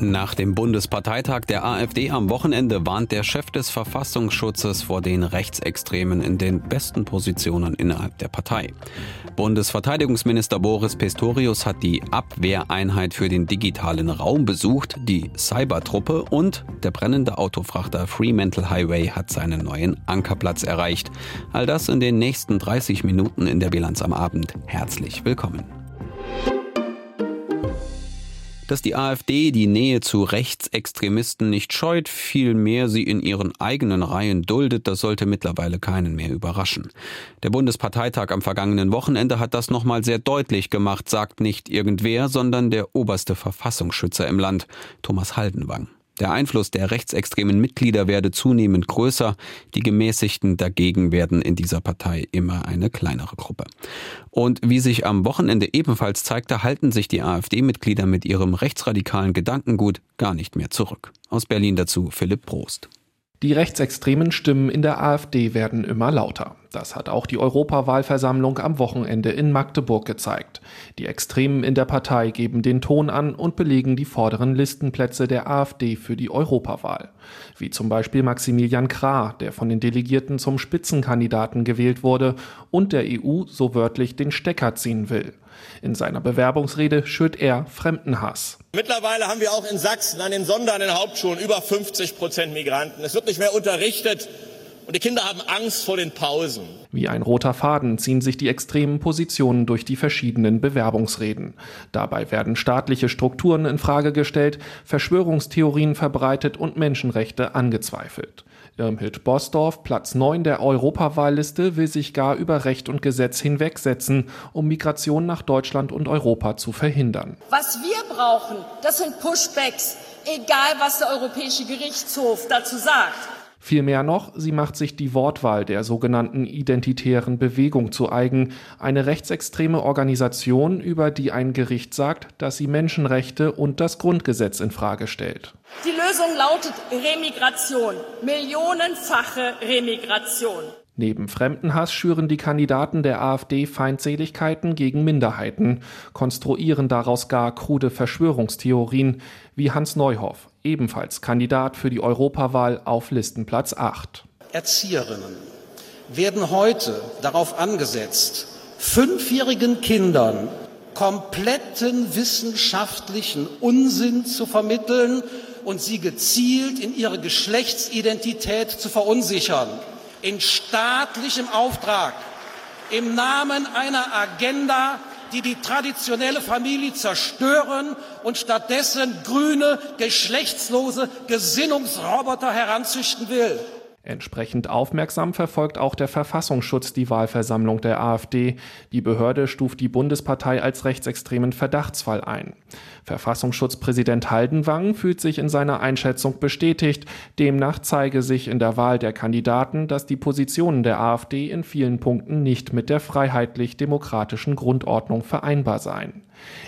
Nach dem Bundesparteitag der AfD am Wochenende warnt der Chef des Verfassungsschutzes vor den Rechtsextremen in den besten Positionen innerhalb der Partei. Bundesverteidigungsminister Boris Pistorius hat die Abwehreinheit für den digitalen Raum besucht, die Cybertruppe und der brennende Autofrachter Fremantle Highway hat seinen neuen Ankerplatz erreicht. All das in den nächsten 30 Minuten in der Bilanz am Abend. Herzlich willkommen. Dass die AfD die Nähe zu Rechtsextremisten nicht scheut, vielmehr sie in ihren eigenen Reihen duldet, das sollte mittlerweile keinen mehr überraschen. Der Bundesparteitag am vergangenen Wochenende hat das nochmal sehr deutlich gemacht, sagt nicht irgendwer, sondern der oberste Verfassungsschützer im Land, Thomas Haldenwang. Der Einfluss der rechtsextremen Mitglieder werde zunehmend größer, die Gemäßigten dagegen werden in dieser Partei immer eine kleinere Gruppe. Und wie sich am Wochenende ebenfalls zeigte, halten sich die AfD-Mitglieder mit ihrem rechtsradikalen Gedankengut gar nicht mehr zurück. Aus Berlin dazu Philipp Prost. Die rechtsextremen Stimmen in der AfD werden immer lauter. Das hat auch die Europawahlversammlung am Wochenende in Magdeburg gezeigt. Die Extremen in der Partei geben den Ton an und belegen die vorderen Listenplätze der AfD für die Europawahl. Wie zum Beispiel Maximilian Krah, der von den Delegierten zum Spitzenkandidaten gewählt wurde und der EU so wörtlich den Stecker ziehen will. In seiner Bewerbungsrede schürt er Fremdenhass. Mittlerweile haben wir auch in Sachsen an den Sonder an den Hauptschulen über 50 Prozent Migranten. Es wird nicht mehr unterrichtet. Und die Kinder haben Angst vor den Pausen. Wie ein roter Faden ziehen sich die extremen Positionen durch die verschiedenen Bewerbungsreden. Dabei werden staatliche Strukturen in Frage gestellt, Verschwörungstheorien verbreitet und Menschenrechte angezweifelt. Irmhild Bosdorf, Platz 9 der Europawahlliste, will sich gar über Recht und Gesetz hinwegsetzen, um Migration nach Deutschland und Europa zu verhindern. Was wir brauchen, das sind Pushbacks, egal was der Europäische Gerichtshof dazu sagt. Vielmehr noch, sie macht sich die Wortwahl der sogenannten identitären Bewegung zu eigen, eine rechtsextreme Organisation, über die ein Gericht sagt, dass sie Menschenrechte und das Grundgesetz in Frage stellt. Die Lösung lautet Remigration, millionenfache Remigration. Neben Fremdenhass schüren die Kandidaten der AfD Feindseligkeiten gegen Minderheiten, konstruieren daraus gar krude Verschwörungstheorien, wie Hans Neuhoff, ebenfalls Kandidat für die Europawahl auf Listenplatz 8. Erzieherinnen werden heute darauf angesetzt, fünfjährigen Kindern kompletten wissenschaftlichen Unsinn zu vermitteln und sie gezielt in ihre Geschlechtsidentität zu verunsichern in staatlichem Auftrag im Namen einer Agenda, die die traditionelle Familie zerstören und stattdessen grüne, geschlechtslose Gesinnungsroboter heranzüchten will. Entsprechend aufmerksam verfolgt auch der Verfassungsschutz die Wahlversammlung der AfD. Die Behörde stuft die Bundespartei als rechtsextremen Verdachtsfall ein. Verfassungsschutzpräsident Haldenwang fühlt sich in seiner Einschätzung bestätigt. Demnach zeige sich in der Wahl der Kandidaten, dass die Positionen der AfD in vielen Punkten nicht mit der freiheitlich-demokratischen Grundordnung vereinbar seien.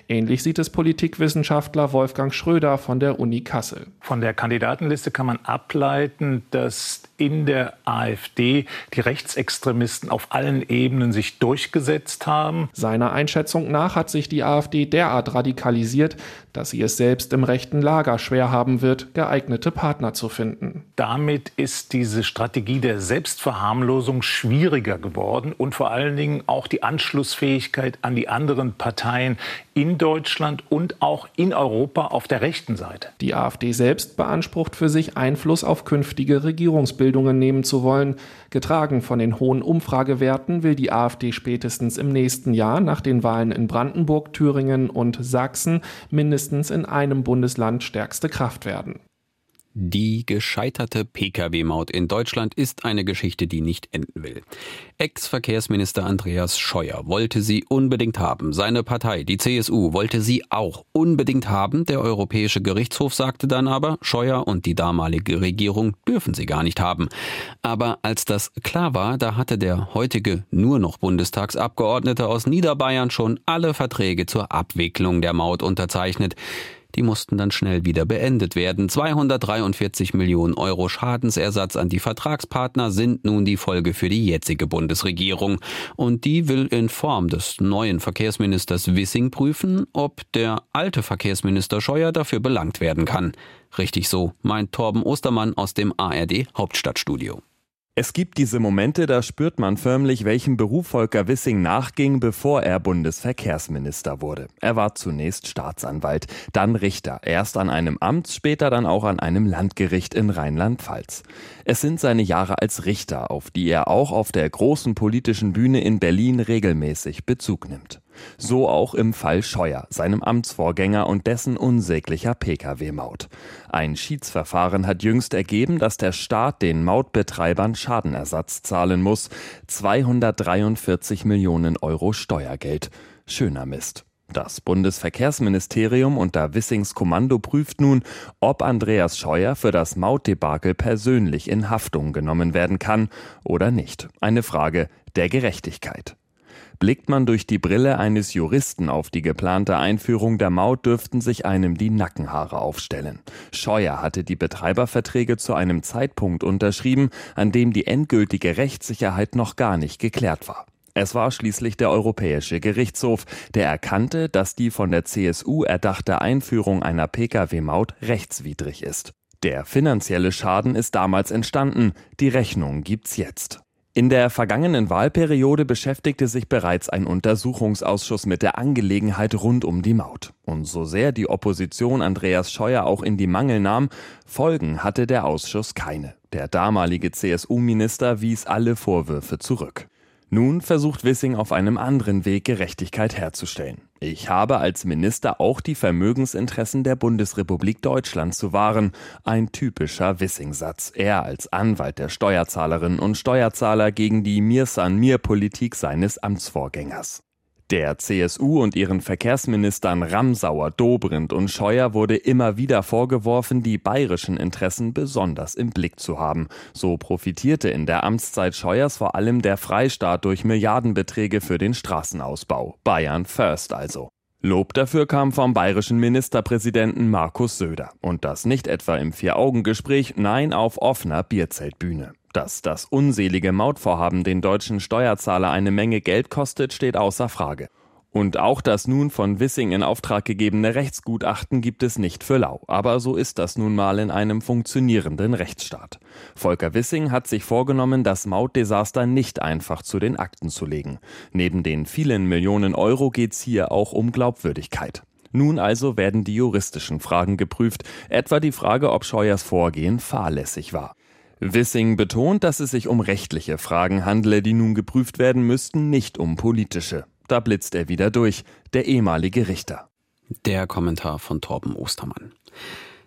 Ähnlich sieht es Politikwissenschaftler Wolfgang Schröder von der Uni Kassel. Von der Kandidatenliste kann man ableiten, dass in der AfD die Rechtsextremisten auf allen Ebenen sich durchgesetzt haben. Seiner Einschätzung nach hat sich die AfD derart radikalisiert, dass sie es selbst im rechten Lager schwer haben wird, geeignete Partner zu finden. Damit ist diese Strategie der Selbstverharmlosung schwieriger geworden und vor allen Dingen auch die Anschlussfähigkeit an die anderen Parteien in Deutschland und auch in Europa auf der rechten Seite. Die AfD selbst beansprucht für sich Einfluss auf künftige Regierungsbildungen nehmen zu wollen. Getragen von den hohen Umfragewerten will die AfD spätestens im nächsten Jahr nach den Wahlen in Brandenburg, Thüringen und Sachsen mindestens in einem Bundesland stärkste Kraft werden. Die gescheiterte Pkw-Maut in Deutschland ist eine Geschichte, die nicht enden will. Ex-Verkehrsminister Andreas Scheuer wollte sie unbedingt haben. Seine Partei, die CSU, wollte sie auch unbedingt haben. Der Europäische Gerichtshof sagte dann aber, Scheuer und die damalige Regierung dürfen sie gar nicht haben. Aber als das klar war, da hatte der heutige nur noch Bundestagsabgeordnete aus Niederbayern schon alle Verträge zur Abwicklung der Maut unterzeichnet. Die mussten dann schnell wieder beendet werden. 243 Millionen Euro Schadensersatz an die Vertragspartner sind nun die Folge für die jetzige Bundesregierung. Und die will in Form des neuen Verkehrsministers Wissing prüfen, ob der alte Verkehrsminister Scheuer dafür belangt werden kann. Richtig so, meint Torben Ostermann aus dem ARD Hauptstadtstudio. Es gibt diese Momente, da spürt man förmlich, welchem Beruf Volker Wissing nachging, bevor er Bundesverkehrsminister wurde. Er war zunächst Staatsanwalt, dann Richter, erst an einem Amt, später dann auch an einem Landgericht in Rheinland-Pfalz. Es sind seine Jahre als Richter, auf die er auch auf der großen politischen Bühne in Berlin regelmäßig Bezug nimmt. So auch im Fall Scheuer, seinem Amtsvorgänger und dessen unsäglicher Pkw-Maut. Ein Schiedsverfahren hat jüngst ergeben, dass der Staat den Mautbetreibern Schadenersatz zahlen muss. 243 Millionen Euro Steuergeld. Schöner Mist. Das Bundesverkehrsministerium unter Wissings Kommando prüft nun, ob Andreas Scheuer für das Mautdebakel persönlich in Haftung genommen werden kann oder nicht. Eine Frage der Gerechtigkeit. Blickt man durch die Brille eines Juristen auf die geplante Einführung der Maut, dürften sich einem die Nackenhaare aufstellen. Scheuer hatte die Betreiberverträge zu einem Zeitpunkt unterschrieben, an dem die endgültige Rechtssicherheit noch gar nicht geklärt war. Es war schließlich der Europäische Gerichtshof, der erkannte, dass die von der CSU erdachte Einführung einer Pkw-Maut rechtswidrig ist. Der finanzielle Schaden ist damals entstanden, die Rechnung gibt's jetzt. In der vergangenen Wahlperiode beschäftigte sich bereits ein Untersuchungsausschuss mit der Angelegenheit rund um die Maut. Und so sehr die Opposition Andreas Scheuer auch in die Mangel nahm, Folgen hatte der Ausschuss keine. Der damalige CSU-Minister wies alle Vorwürfe zurück. Nun versucht Wissing auf einem anderen Weg Gerechtigkeit herzustellen. Ich habe als Minister auch die Vermögensinteressen der Bundesrepublik Deutschland zu wahren. Ein typischer Wissing-Satz. Er als Anwalt der Steuerzahlerinnen und Steuerzahler gegen die Mir-San-Mir-Politik seines Amtsvorgängers. Der CSU und ihren Verkehrsministern Ramsauer, Dobrindt und Scheuer wurde immer wieder vorgeworfen, die bayerischen Interessen besonders im Blick zu haben. So profitierte in der Amtszeit Scheuers vor allem der Freistaat durch Milliardenbeträge für den Straßenausbau. Bayern First also. Lob dafür kam vom bayerischen Ministerpräsidenten Markus Söder. Und das nicht etwa im Vier-Augen-Gespräch, nein auf offener Bierzeltbühne. Dass das unselige Mautvorhaben den deutschen Steuerzahler eine Menge Geld kostet, steht außer Frage. Und auch das nun von Wissing in Auftrag gegebene Rechtsgutachten gibt es nicht für lau. Aber so ist das nun mal in einem funktionierenden Rechtsstaat. Volker Wissing hat sich vorgenommen, das Mautdesaster nicht einfach zu den Akten zu legen. Neben den vielen Millionen Euro geht's hier auch um Glaubwürdigkeit. Nun also werden die juristischen Fragen geprüft, etwa die Frage, ob Scheuers Vorgehen fahrlässig war. Wissing betont, dass es sich um rechtliche Fragen handle, die nun geprüft werden müssten, nicht um politische. Da blitzt er wieder durch, der ehemalige Richter. Der Kommentar von Torben Ostermann.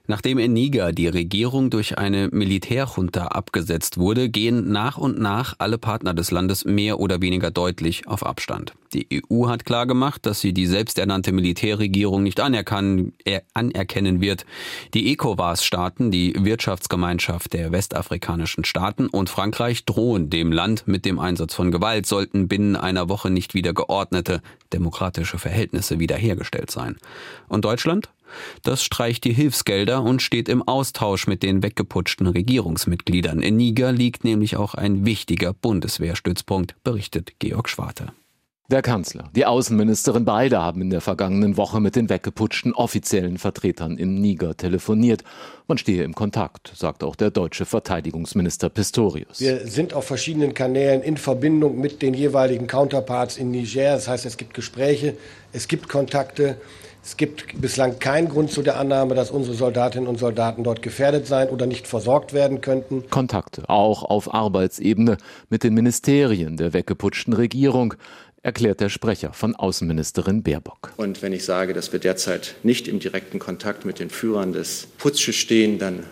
Nachdem in Niger die Regierung durch eine Militärjunta abgesetzt wurde, gehen nach und nach alle Partner des Landes mehr oder weniger deutlich auf Abstand. Die EU hat klargemacht, dass sie die selbsternannte Militärregierung nicht anerkennen, äh, anerkennen wird. Die ECOWAS-Staaten, die Wirtschaftsgemeinschaft der westafrikanischen Staaten und Frankreich drohen dem Land mit dem Einsatz von Gewalt, sollten binnen einer Woche nicht wieder geordnete, demokratische Verhältnisse wiederhergestellt sein. Und Deutschland? Das streicht die Hilfsgelder und steht im Austausch mit den weggeputschten Regierungsmitgliedern. In Niger liegt nämlich auch ein wichtiger Bundeswehrstützpunkt, berichtet Georg Schwarte. Der Kanzler, die Außenministerin beide haben in der vergangenen Woche mit den weggeputschten offiziellen Vertretern im Niger telefoniert. Man stehe im Kontakt, sagt auch der deutsche Verteidigungsminister Pistorius. Wir sind auf verschiedenen Kanälen in Verbindung mit den jeweiligen Counterparts in Niger. Das heißt, es gibt Gespräche, es gibt Kontakte. Es gibt bislang keinen Grund zu der Annahme, dass unsere Soldatinnen und Soldaten dort gefährdet sein oder nicht versorgt werden könnten. Kontakte auch auf Arbeitsebene mit den Ministerien der weggeputschten Regierung erklärt der Sprecher von Außenministerin Baerbock. Und wenn ich sage, dass wir derzeit nicht im direkten Kontakt mit den Führern des Putsches stehen, dann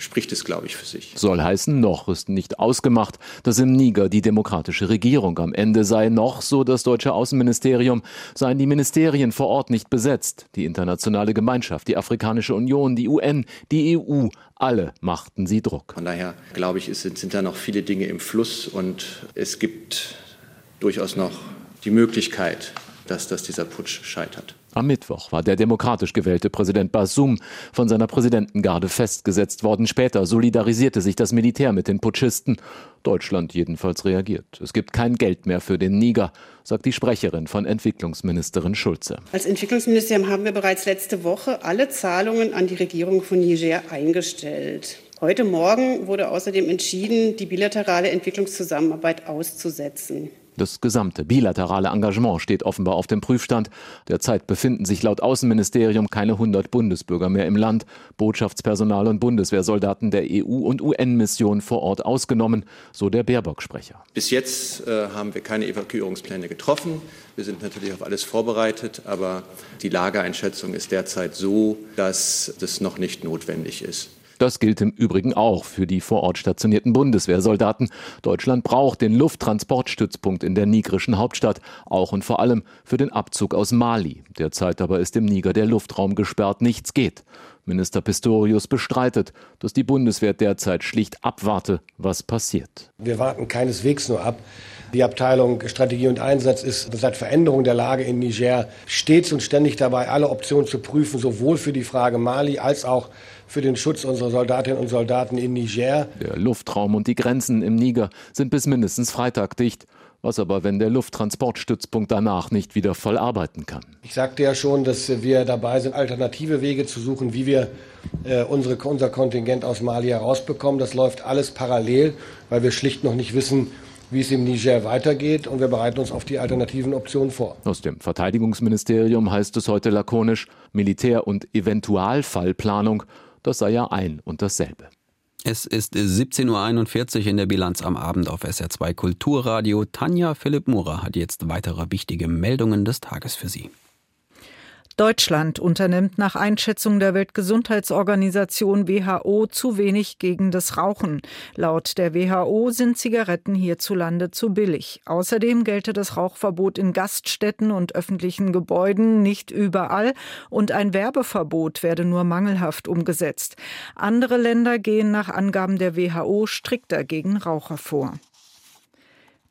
spricht es, glaube ich, für sich. Soll heißen, noch ist nicht ausgemacht, dass im Niger die demokratische Regierung am Ende sei. Noch, so das deutsche Außenministerium, seien die Ministerien vor Ort nicht besetzt. Die internationale Gemeinschaft, die Afrikanische Union, die UN, die EU, alle machten sie Druck. Von daher, glaube ich, sind, sind da noch viele Dinge im Fluss und es gibt durchaus noch die Möglichkeit, dass, dass dieser Putsch scheitert. Am Mittwoch war der demokratisch gewählte Präsident Basum von seiner Präsidentengarde festgesetzt worden. Später solidarisierte sich das Militär mit den Putschisten. Deutschland jedenfalls reagiert. Es gibt kein Geld mehr für den Niger, sagt die Sprecherin von Entwicklungsministerin Schulze. Als Entwicklungsministerium haben wir bereits letzte Woche alle Zahlungen an die Regierung von Niger eingestellt. Heute Morgen wurde außerdem entschieden, die bilaterale Entwicklungszusammenarbeit auszusetzen. Das gesamte bilaterale Engagement steht offenbar auf dem Prüfstand. Derzeit befinden sich laut Außenministerium keine 100 Bundesbürger mehr im Land, Botschaftspersonal und Bundeswehrsoldaten der EU- und UN-Mission vor Ort ausgenommen, so der Baerbock-Sprecher. Bis jetzt äh, haben wir keine Evakuierungspläne getroffen. Wir sind natürlich auf alles vorbereitet, aber die Lageeinschätzung ist derzeit so, dass das noch nicht notwendig ist. Das gilt im Übrigen auch für die vor Ort stationierten Bundeswehrsoldaten. Deutschland braucht den Lufttransportstützpunkt in der nigerischen Hauptstadt, auch und vor allem für den Abzug aus Mali. Derzeit aber ist im Niger der Luftraum gesperrt, nichts geht. Minister Pistorius bestreitet, dass die Bundeswehr derzeit schlicht abwarte, was passiert. Wir warten keineswegs nur ab. Die Abteilung Strategie und Einsatz ist seit Veränderung der Lage in Niger stets und ständig dabei, alle Optionen zu prüfen, sowohl für die Frage Mali als auch für den Schutz unserer Soldatinnen und Soldaten in Niger. Der Luftraum und die Grenzen im Niger sind bis mindestens Freitag dicht. Was aber, wenn der Lufttransportstützpunkt danach nicht wieder voll arbeiten kann? Ich sagte ja schon, dass wir dabei sind, alternative Wege zu suchen, wie wir äh, unsere, unser Kontingent aus Mali herausbekommen. Das läuft alles parallel, weil wir schlicht noch nicht wissen, wie es im Niger weitergeht und wir bereiten uns auf die alternativen Optionen vor. Aus dem Verteidigungsministerium heißt es heute lakonisch Militär- und Eventualfallplanung das sei ja ein und dasselbe. Es ist 17.41 Uhr in der Bilanz am Abend auf SR2 Kulturradio. Tanja Philipp Murer hat jetzt weitere wichtige Meldungen des Tages für Sie. Deutschland unternimmt nach Einschätzung der Weltgesundheitsorganisation WHO zu wenig gegen das Rauchen. Laut der WHO sind Zigaretten hierzulande zu billig. Außerdem gelte das Rauchverbot in Gaststätten und öffentlichen Gebäuden nicht überall und ein Werbeverbot werde nur mangelhaft umgesetzt. Andere Länder gehen nach Angaben der WHO strikter gegen Raucher vor.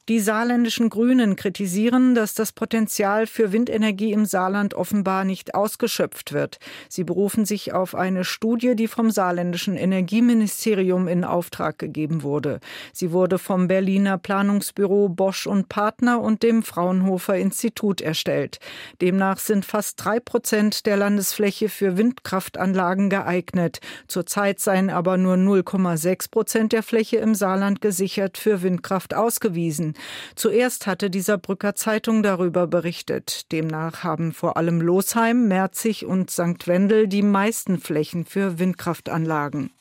Die saarländischen Grünen kritisieren, dass das Potenzial für Windenergie im Saarland offenbar nicht ausgeschöpft wird. Sie berufen sich auf eine Studie, die vom saarländischen Energieministerium in Auftrag gegeben wurde. Sie wurde vom Berliner Planungsbüro Bosch und Partner und dem Fraunhofer Institut erstellt. Demnach sind fast drei Prozent der Landesfläche für Windkraftanlagen geeignet. Zurzeit seien aber nur 0,6 Prozent der Fläche im Saarland gesichert für Windkraft ausgewiesen. Zuerst hatte die Saarbrücker Zeitung darüber berichtet. Demnach haben vor allem Losheim, Merzig und St. Wendel die meisten Flächen für Windkraftanlagen.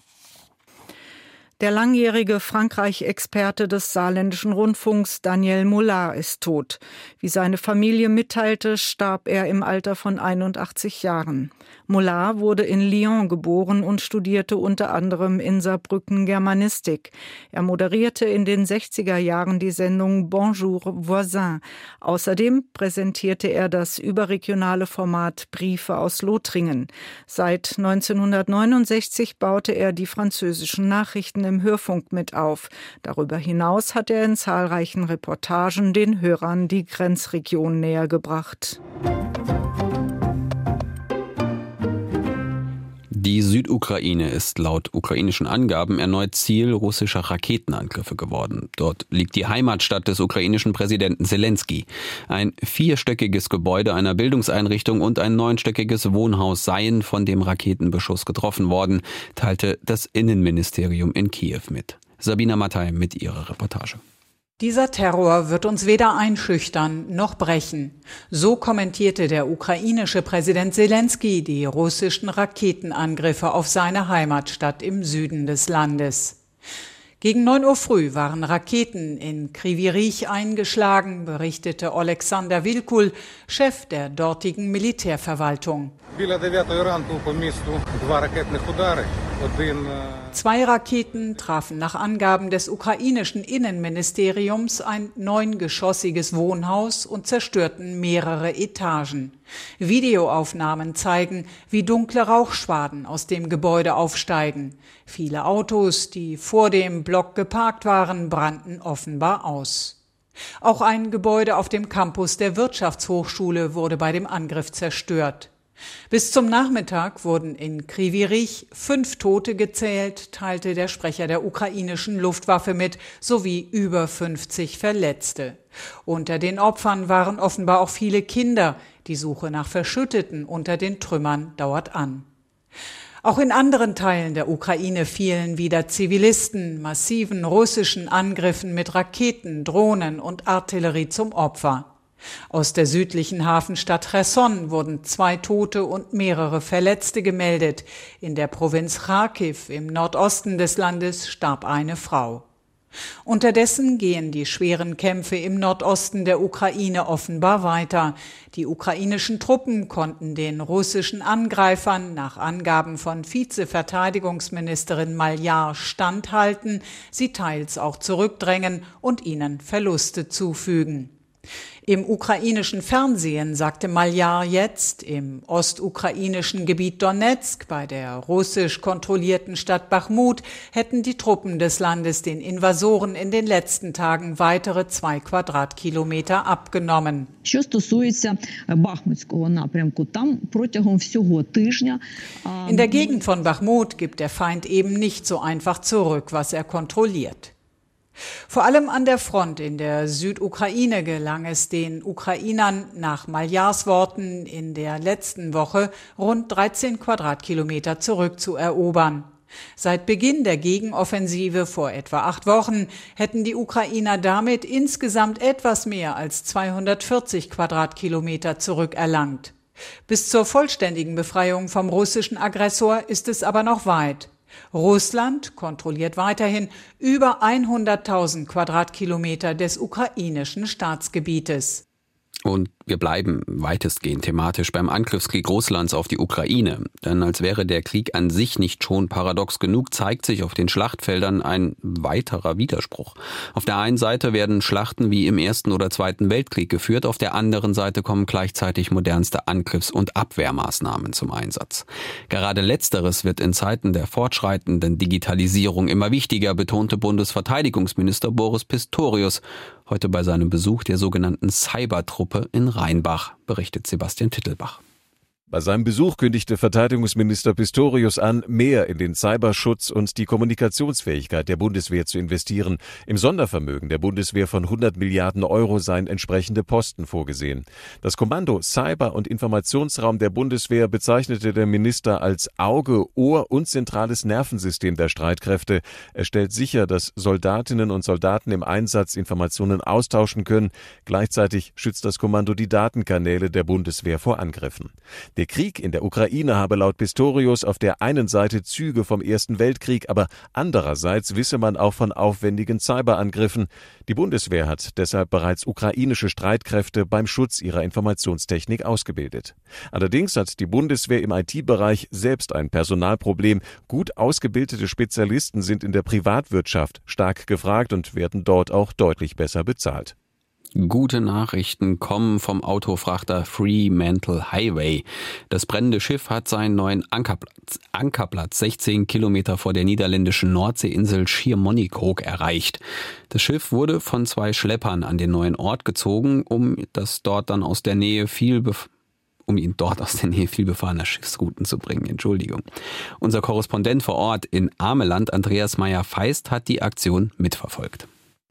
Der langjährige Frankreich-Experte des saarländischen Rundfunks Daniel Mollard ist tot. Wie seine Familie mitteilte, starb er im Alter von 81 Jahren. Mollard wurde in Lyon geboren und studierte unter anderem in Saarbrücken Germanistik. Er moderierte in den 60er Jahren die Sendung Bonjour Voisin. Außerdem präsentierte er das überregionale Format Briefe aus Lothringen. Seit 1969 baute er die französischen Nachrichten im Hörfunk mit auf. Darüber hinaus hat er in zahlreichen Reportagen den Hörern die Grenzregion näher gebracht. Die Südukraine ist laut ukrainischen Angaben erneut Ziel russischer Raketenangriffe geworden. Dort liegt die Heimatstadt des ukrainischen Präsidenten Zelensky. Ein vierstöckiges Gebäude einer Bildungseinrichtung und ein neunstöckiges Wohnhaus seien von dem Raketenbeschuss getroffen worden, teilte das Innenministerium in Kiew mit. Sabina Mattei mit ihrer Reportage. Dieser Terror wird uns weder einschüchtern noch brechen. So kommentierte der ukrainische Präsident Zelensky die russischen Raketenangriffe auf seine Heimatstadt im Süden des Landes. Gegen 9 Uhr früh waren Raketen in Krivirich eingeschlagen, berichtete Alexander Wilkul, Chef der dortigen Militärverwaltung. Zwei Raketen trafen nach Angaben des ukrainischen Innenministeriums ein neungeschossiges Wohnhaus und zerstörten mehrere Etagen. Videoaufnahmen zeigen, wie dunkle Rauchschwaden aus dem Gebäude aufsteigen. Viele Autos, die vor dem Block geparkt waren, brannten offenbar aus. Auch ein Gebäude auf dem Campus der Wirtschaftshochschule wurde bei dem Angriff zerstört. Bis zum Nachmittag wurden in Krivirich fünf Tote gezählt, teilte der Sprecher der ukrainischen Luftwaffe mit, sowie über 50 Verletzte. Unter den Opfern waren offenbar auch viele Kinder. Die Suche nach Verschütteten unter den Trümmern dauert an. Auch in anderen Teilen der Ukraine fielen wieder Zivilisten massiven russischen Angriffen mit Raketen, Drohnen und Artillerie zum Opfer. Aus der südlichen Hafenstadt Cherson wurden zwei Tote und mehrere Verletzte gemeldet. In der Provinz Kharkiv im Nordosten des Landes starb eine Frau. Unterdessen gehen die schweren Kämpfe im Nordosten der Ukraine offenbar weiter. Die ukrainischen Truppen konnten den russischen Angreifern nach Angaben von Vizeverteidigungsministerin Maljar standhalten, sie teils auch zurückdrängen und ihnen Verluste zufügen. Im ukrainischen Fernsehen sagte Maljar jetzt, im ostukrainischen Gebiet Donetsk bei der russisch kontrollierten Stadt Bachmut hätten die Truppen des Landes den Invasoren in den letzten Tagen weitere zwei Quadratkilometer abgenommen. In der Gegend von Bachmut gibt der Feind eben nicht so einfach zurück, was er kontrolliert. Vor allem an der Front in der Südukraine gelang es den Ukrainern nach Maljars Worten in der letzten Woche rund 13 Quadratkilometer zurückzuerobern. Seit Beginn der Gegenoffensive vor etwa acht Wochen hätten die Ukrainer damit insgesamt etwas mehr als 240 Quadratkilometer zurückerlangt. Bis zur vollständigen Befreiung vom russischen Aggressor ist es aber noch weit. Russland kontrolliert weiterhin über 100.000 Quadratkilometer des ukrainischen Staatsgebietes. Und wir bleiben weitestgehend thematisch beim Angriffskrieg Russlands auf die Ukraine. Denn als wäre der Krieg an sich nicht schon paradox genug, zeigt sich auf den Schlachtfeldern ein weiterer Widerspruch. Auf der einen Seite werden Schlachten wie im Ersten oder Zweiten Weltkrieg geführt, auf der anderen Seite kommen gleichzeitig modernste Angriffs- und Abwehrmaßnahmen zum Einsatz. Gerade letzteres wird in Zeiten der fortschreitenden Digitalisierung immer wichtiger, betonte Bundesverteidigungsminister Boris Pistorius heute bei seinem Besuch der sogenannten Cybertruppe in Rheinbach, berichtet Sebastian Tittelbach. Bei seinem Besuch kündigte Verteidigungsminister Pistorius an, mehr in den Cyberschutz und die Kommunikationsfähigkeit der Bundeswehr zu investieren. Im Sondervermögen der Bundeswehr von 100 Milliarden Euro seien entsprechende Posten vorgesehen. Das Kommando Cyber- und Informationsraum der Bundeswehr bezeichnete der Minister als Auge, Ohr und zentrales Nervensystem der Streitkräfte. Er stellt sicher, dass Soldatinnen und Soldaten im Einsatz Informationen austauschen können. Gleichzeitig schützt das Kommando die Datenkanäle der Bundeswehr vor Angriffen. Der Krieg in der Ukraine habe laut Pistorius auf der einen Seite Züge vom Ersten Weltkrieg, aber andererseits wisse man auch von aufwendigen Cyberangriffen. Die Bundeswehr hat deshalb bereits ukrainische Streitkräfte beim Schutz ihrer Informationstechnik ausgebildet. Allerdings hat die Bundeswehr im IT-Bereich selbst ein Personalproblem. Gut ausgebildete Spezialisten sind in der Privatwirtschaft stark gefragt und werden dort auch deutlich besser bezahlt. Gute Nachrichten kommen vom Autofrachter Fremantle Highway. Das brennende Schiff hat seinen neuen Ankerplatz, Ankerplatz 16 Kilometer vor der niederländischen Nordseeinsel Schiermonnikoog erreicht. Das Schiff wurde von zwei Schleppern an den neuen Ort gezogen, um das dort dann aus der Nähe viel um ihn dort aus der Nähe viel befahrener Schiffsrouten zu bringen. Entschuldigung. Unser Korrespondent vor Ort in Ameland, Andreas Meyer-Feist, hat die Aktion mitverfolgt.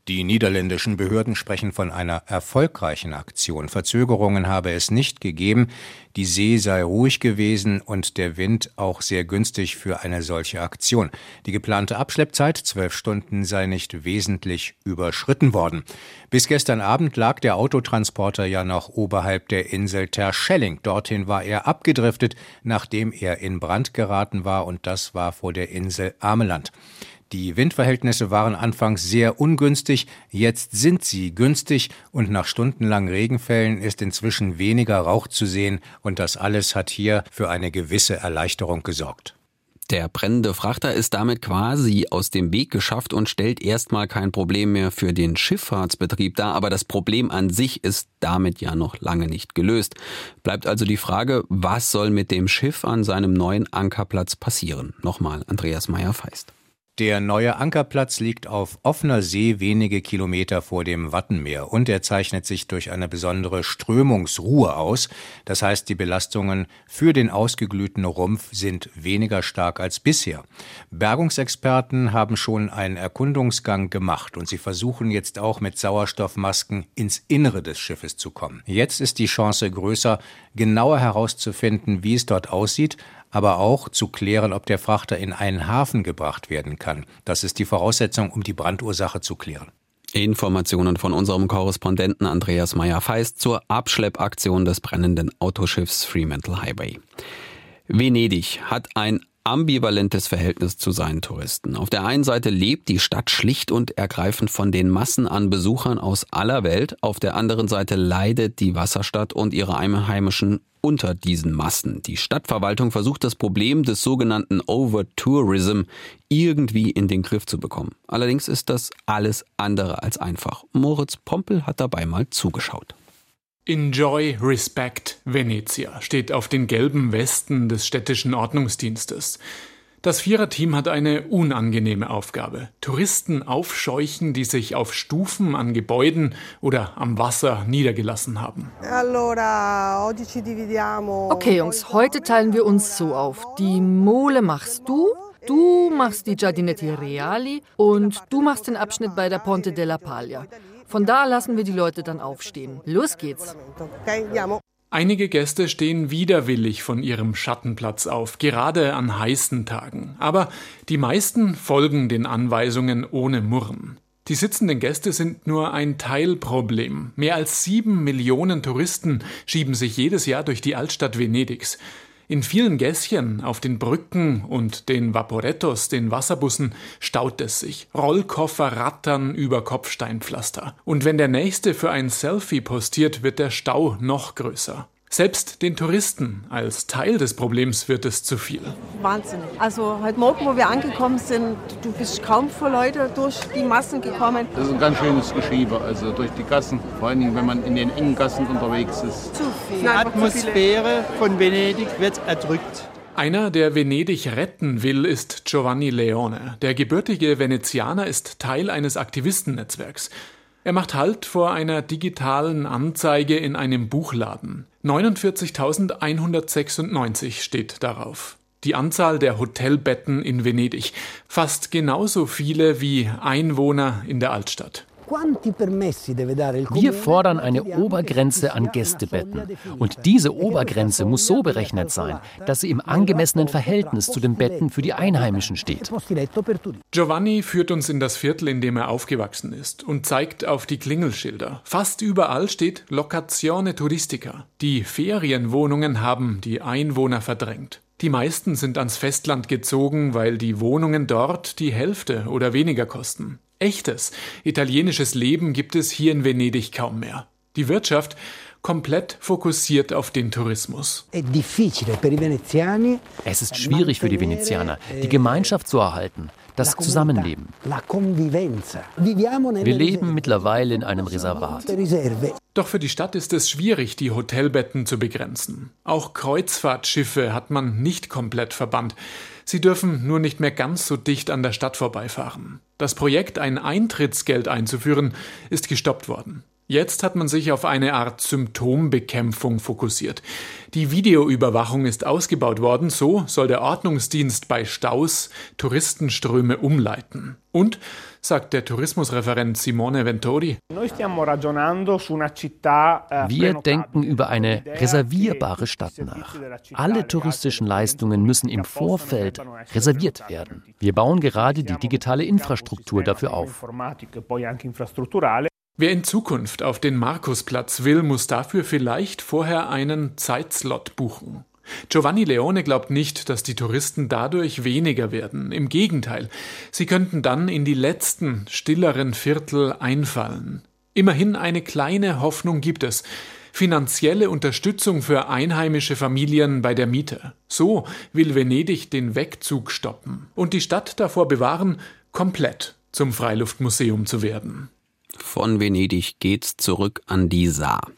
Die niederländischen Behörden sprechen von einer erfolgreichen Aktion. Verzögerungen habe es nicht gegeben. Die See sei ruhig gewesen und der Wind auch sehr günstig für eine solche Aktion. Die geplante Abschleppzeit, zwölf Stunden, sei nicht wesentlich überschritten worden. Bis gestern Abend lag der Autotransporter ja noch oberhalb der Insel Terschelling. Dorthin war er abgedriftet, nachdem er in Brand geraten war und das war vor der Insel Ameland. Die Windverhältnisse waren anfangs sehr ungünstig, jetzt sind sie günstig und nach stundenlangen Regenfällen ist inzwischen weniger Rauch zu sehen und das alles hat hier für eine gewisse Erleichterung gesorgt. Der brennende Frachter ist damit quasi aus dem Weg geschafft und stellt erstmal kein Problem mehr für den Schifffahrtsbetrieb dar, aber das Problem an sich ist damit ja noch lange nicht gelöst. Bleibt also die Frage, was soll mit dem Schiff an seinem neuen Ankerplatz passieren? Nochmal Andreas Meyer-Feist. Der neue Ankerplatz liegt auf offener See wenige Kilometer vor dem Wattenmeer und er zeichnet sich durch eine besondere Strömungsruhe aus. Das heißt, die Belastungen für den ausgeglühten Rumpf sind weniger stark als bisher. Bergungsexperten haben schon einen Erkundungsgang gemacht und sie versuchen jetzt auch mit Sauerstoffmasken ins Innere des Schiffes zu kommen. Jetzt ist die Chance größer, genauer herauszufinden, wie es dort aussieht aber auch zu klären, ob der Frachter in einen Hafen gebracht werden kann. Das ist die Voraussetzung, um die Brandursache zu klären. Informationen von unserem Korrespondenten Andreas Meyer-Feist zur Abschleppaktion des brennenden Autoschiffs Fremantle Highway. Venedig hat ein ambivalentes Verhältnis zu seinen Touristen. Auf der einen Seite lebt die Stadt schlicht und ergreifend von den Massen an Besuchern aus aller Welt, auf der anderen Seite leidet die Wasserstadt und ihre Einheimischen unter diesen Massen. Die Stadtverwaltung versucht das Problem des sogenannten Overtourism irgendwie in den Griff zu bekommen. Allerdings ist das alles andere als einfach. Moritz Pompel hat dabei mal zugeschaut. Enjoy Respect Venezia steht auf den gelben Westen des städtischen Ordnungsdienstes. Das Viererteam hat eine unangenehme Aufgabe. Touristen aufscheuchen, die sich auf Stufen an Gebäuden oder am Wasser niedergelassen haben. Okay, Jungs, heute teilen wir uns so auf. Die Mole machst du, du machst die Giardinetti Reali und du machst den Abschnitt bei der Ponte della Paglia. Von da lassen wir die Leute dann aufstehen. Los geht's. Einige Gäste stehen widerwillig von ihrem Schattenplatz auf, gerade an heißen Tagen. Aber die meisten folgen den Anweisungen ohne Murren. Die sitzenden Gäste sind nur ein Teilproblem. Mehr als sieben Millionen Touristen schieben sich jedes Jahr durch die Altstadt Venedigs. In vielen Gässchen, auf den Brücken und den Vaporettos, den Wasserbussen, staut es sich. Rollkoffer rattern über Kopfsteinpflaster. Und wenn der Nächste für ein Selfie postiert, wird der Stau noch größer. Selbst den Touristen als Teil des Problems wird es zu viel. Wahnsinn. Also heute Morgen, wo wir angekommen sind, du bist kaum vor Leute durch die Massen gekommen. Das ist ein ganz schönes Geschiebe, also durch die Gassen, vor allen Dingen, wenn man in den engen Gassen unterwegs ist. Zu viel. Die Atmosphäre von Venedig wird erdrückt. Einer, der Venedig retten will, ist Giovanni Leone. Der gebürtige Venezianer ist Teil eines Aktivistennetzwerks. Er macht Halt vor einer digitalen Anzeige in einem Buchladen. 49.196 steht darauf. Die Anzahl der Hotelbetten in Venedig. Fast genauso viele wie Einwohner in der Altstadt. Wir fordern eine Obergrenze an Gästebetten. Und diese Obergrenze muss so berechnet sein, dass sie im angemessenen Verhältnis zu den Betten für die Einheimischen steht. Giovanni führt uns in das Viertel, in dem er aufgewachsen ist, und zeigt auf die Klingelschilder. Fast überall steht Locazione Turistica. Die Ferienwohnungen haben die Einwohner verdrängt. Die meisten sind ans Festland gezogen, weil die Wohnungen dort die Hälfte oder weniger kosten. Echtes italienisches Leben gibt es hier in Venedig kaum mehr. Die Wirtschaft komplett fokussiert auf den Tourismus. Es ist schwierig für die Venezianer, die Gemeinschaft zu erhalten, das Zusammenleben. Wir leben mittlerweile in einem Reservat. Doch für die Stadt ist es schwierig, die Hotelbetten zu begrenzen. Auch Kreuzfahrtschiffe hat man nicht komplett verbannt. Sie dürfen nur nicht mehr ganz so dicht an der Stadt vorbeifahren. Das Projekt, ein Eintrittsgeld einzuführen, ist gestoppt worden. Jetzt hat man sich auf eine Art Symptombekämpfung fokussiert. Die Videoüberwachung ist ausgebaut worden, so soll der Ordnungsdienst bei Staus Touristenströme umleiten. Und, sagt der Tourismusreferent Simone Ventori, eh, wir denken über eine reservierbare Stadt nach. Alle touristischen Leistungen müssen im Vorfeld reserviert werden. Wir bauen gerade die digitale Infrastruktur dafür auf. Wer in Zukunft auf den Markusplatz will, muss dafür vielleicht vorher einen Zeitslot buchen. Giovanni Leone glaubt nicht, dass die Touristen dadurch weniger werden. Im Gegenteil, sie könnten dann in die letzten, stilleren Viertel einfallen. Immerhin eine kleine Hoffnung gibt es. Finanzielle Unterstützung für einheimische Familien bei der Miete. So will Venedig den Wegzug stoppen und die Stadt davor bewahren, komplett zum Freiluftmuseum zu werden. Von Venedig geht's zurück an die Saar.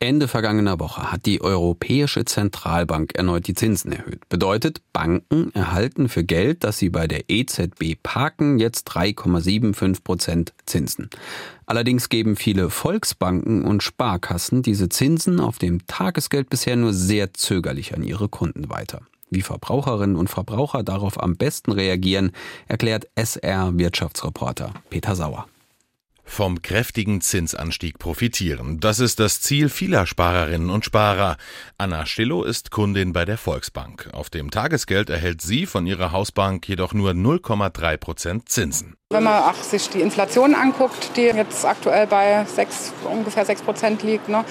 Ende vergangener Woche hat die Europäische Zentralbank erneut die Zinsen erhöht. Bedeutet, Banken erhalten für Geld, das sie bei der EZB parken, jetzt 3,75 Prozent Zinsen. Allerdings geben viele Volksbanken und Sparkassen diese Zinsen auf dem Tagesgeld bisher nur sehr zögerlich an ihre Kunden weiter. Wie Verbraucherinnen und Verbraucher darauf am besten reagieren, erklärt SR Wirtschaftsreporter Peter Sauer. Vom kräftigen Zinsanstieg profitieren. Das ist das Ziel vieler Sparerinnen und Sparer. Anna Stillo ist Kundin bei der Volksbank. Auf dem Tagesgeld erhält sie von ihrer Hausbank jedoch nur 0,3 Prozent Zinsen. Wenn man ach, sich die Inflation anguckt, die jetzt aktuell bei 6, ungefähr 6 Prozent liegt, ne,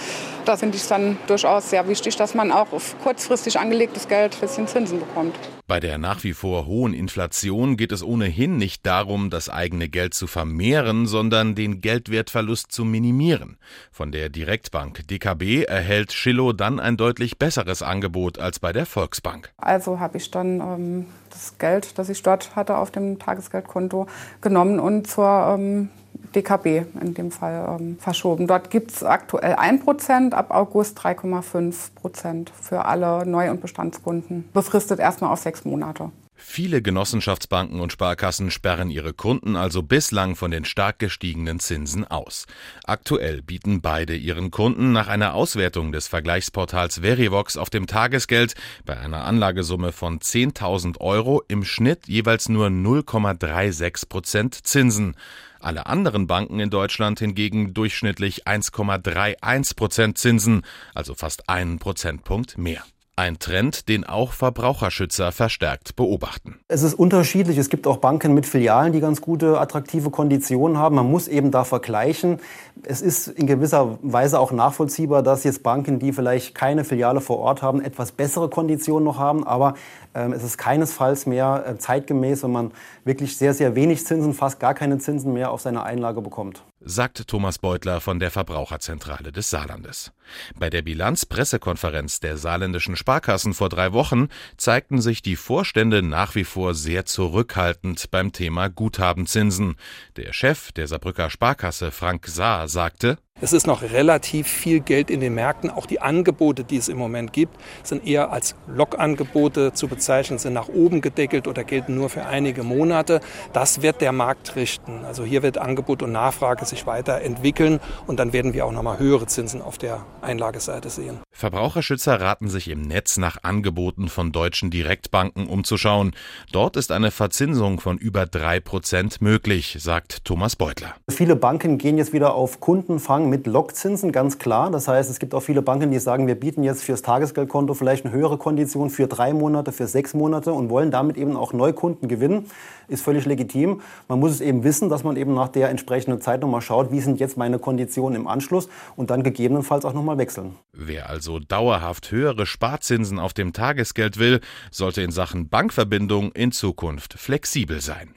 da finde ich es dann durchaus sehr wichtig, dass man auch auf kurzfristig angelegtes Geld ein bisschen Zinsen bekommt. Bei der nach wie vor hohen Inflation geht es ohnehin nicht darum, das eigene Geld zu vermehren, sondern den Geldwertverlust zu minimieren. Von der Direktbank DKB erhält Schillo dann ein deutlich besseres Angebot als bei der Volksbank. Also habe ich dann ähm, das Geld, das ich dort hatte auf dem Tagesgeldkonto, genommen und zur ähm, DKB in dem Fall ähm, verschoben. Dort gibt es aktuell 1%, ab August 3,5% für alle Neu- und Bestandskunden. Befristet erstmal auf sechs Monate. Viele Genossenschaftsbanken und Sparkassen sperren ihre Kunden also bislang von den stark gestiegenen Zinsen aus. Aktuell bieten beide ihren Kunden nach einer Auswertung des Vergleichsportals Verivox auf dem Tagesgeld bei einer Anlagesumme von 10.000 Euro im Schnitt jeweils nur 0,36 Prozent Zinsen. Alle anderen Banken in Deutschland hingegen durchschnittlich 1,31 Prozent Zinsen, also fast einen Prozentpunkt mehr. Ein Trend, den auch Verbraucherschützer verstärkt beobachten. Es ist unterschiedlich. Es gibt auch Banken mit Filialen, die ganz gute, attraktive Konditionen haben. Man muss eben da vergleichen. Es ist in gewisser Weise auch nachvollziehbar, dass jetzt Banken, die vielleicht keine Filiale vor Ort haben, etwas bessere Konditionen noch haben. Aber ähm, es ist keinesfalls mehr äh, zeitgemäß, wenn man wirklich sehr, sehr wenig Zinsen, fast gar keine Zinsen mehr auf seine Einlage bekommt. Sagt Thomas Beutler von der Verbraucherzentrale des Saarlandes. Bei der Bilanzpressekonferenz der saarländischen Sparkassen vor drei Wochen zeigten sich die Vorstände nach wie vor sehr zurückhaltend beim Thema Guthabenzinsen. Der Chef der Saarbrücker Sparkasse, Frank Saar, sagte, es ist noch relativ viel Geld in den Märkten. Auch die Angebote, die es im Moment gibt, sind eher als Lockangebote zu bezeichnen, sind nach oben gedeckelt oder gelten nur für einige Monate. Das wird der Markt richten. Also hier wird Angebot und Nachfrage sich weiterentwickeln und dann werden wir auch noch mal höhere Zinsen auf der Einlageseite sehen. Verbraucherschützer raten sich im Netz nach Angeboten von deutschen Direktbanken umzuschauen. Dort ist eine Verzinsung von über drei Prozent möglich, sagt Thomas Beutler. Viele Banken gehen jetzt wieder auf Kundenfang mit Lockzinsen, ganz klar. Das heißt, es gibt auch viele Banken, die sagen, wir bieten jetzt fürs Tagesgeldkonto vielleicht eine höhere Kondition für drei Monate, für sechs Monate und wollen damit eben auch Neukunden gewinnen. Ist völlig legitim. Man muss es eben wissen, dass man eben nach der entsprechenden Zeit nochmal schaut, wie sind jetzt meine Konditionen im Anschluss und dann gegebenenfalls auch nochmal wechseln. Wer also dauerhaft höhere Sparzinsen auf dem Tagesgeld will, sollte in Sachen Bankverbindung in Zukunft flexibel sein.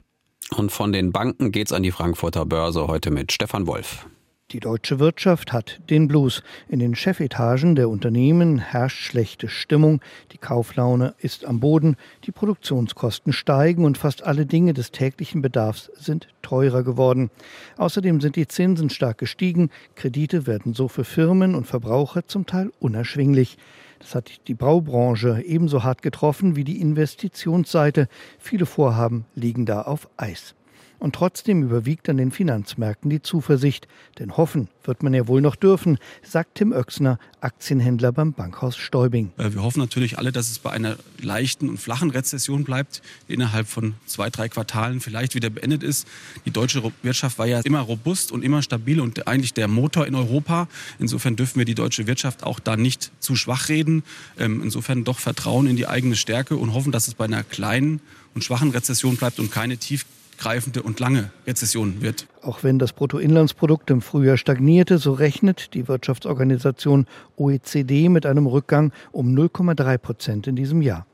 Und von den Banken geht's an die Frankfurter Börse heute mit Stefan Wolf. Die deutsche Wirtschaft hat den Blues. In den Chefetagen der Unternehmen herrscht schlechte Stimmung, die Kauflaune ist am Boden, die Produktionskosten steigen und fast alle Dinge des täglichen Bedarfs sind teurer geworden. Außerdem sind die Zinsen stark gestiegen, Kredite werden so für Firmen und Verbraucher zum Teil unerschwinglich. Das hat die Baubranche ebenso hart getroffen wie die Investitionsseite. Viele Vorhaben liegen da auf Eis. Und trotzdem überwiegt an den Finanzmärkten die Zuversicht. Denn hoffen wird man ja wohl noch dürfen, sagt Tim Oechsner, Aktienhändler beim Bankhaus Stäubing. Äh, wir hoffen natürlich alle, dass es bei einer leichten und flachen Rezession bleibt, die innerhalb von zwei, drei Quartalen vielleicht wieder beendet ist. Die deutsche Wirtschaft war ja immer robust und immer stabil und eigentlich der Motor in Europa. Insofern dürfen wir die deutsche Wirtschaft auch da nicht zu schwach reden. Ähm, insofern doch Vertrauen in die eigene Stärke und hoffen, dass es bei einer kleinen und schwachen Rezession bleibt und keine tief greifende und lange Rezession wird. Auch wenn das Bruttoinlandsprodukt im Frühjahr stagnierte, so rechnet die Wirtschaftsorganisation OECD mit einem Rückgang um 0,3 Prozent in diesem Jahr.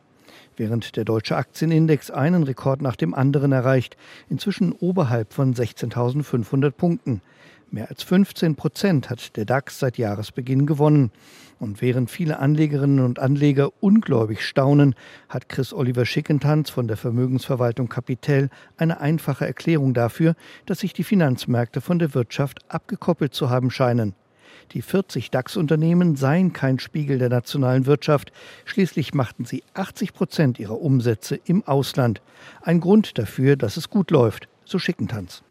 Während der deutsche Aktienindex einen Rekord nach dem anderen erreicht, inzwischen oberhalb von 16.500 Punkten. Mehr als 15 Prozent hat der DAX seit Jahresbeginn gewonnen. Und während viele Anlegerinnen und Anleger ungläubig staunen, hat Chris Oliver Schickentanz von der Vermögensverwaltung Capitel eine einfache Erklärung dafür, dass sich die Finanzmärkte von der Wirtschaft abgekoppelt zu haben scheinen. Die 40 DAX-Unternehmen seien kein Spiegel der nationalen Wirtschaft. Schließlich machten sie 80 Prozent ihrer Umsätze im Ausland. Ein Grund dafür, dass es gut läuft. So Schickentanz.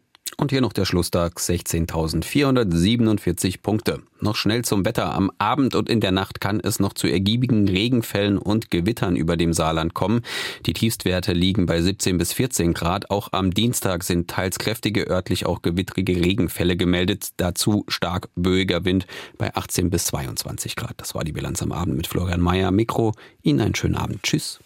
Und hier noch der Schlusstag, 16.447 Punkte. Noch schnell zum Wetter. Am Abend und in der Nacht kann es noch zu ergiebigen Regenfällen und Gewittern über dem Saarland kommen. Die Tiefstwerte liegen bei 17 bis 14 Grad. Auch am Dienstag sind teils kräftige, örtlich auch gewittrige Regenfälle gemeldet. Dazu stark böiger Wind bei 18 bis 22 Grad. Das war die Bilanz am Abend mit Florian Mayer. Mikro. Ihnen einen schönen Abend. Tschüss.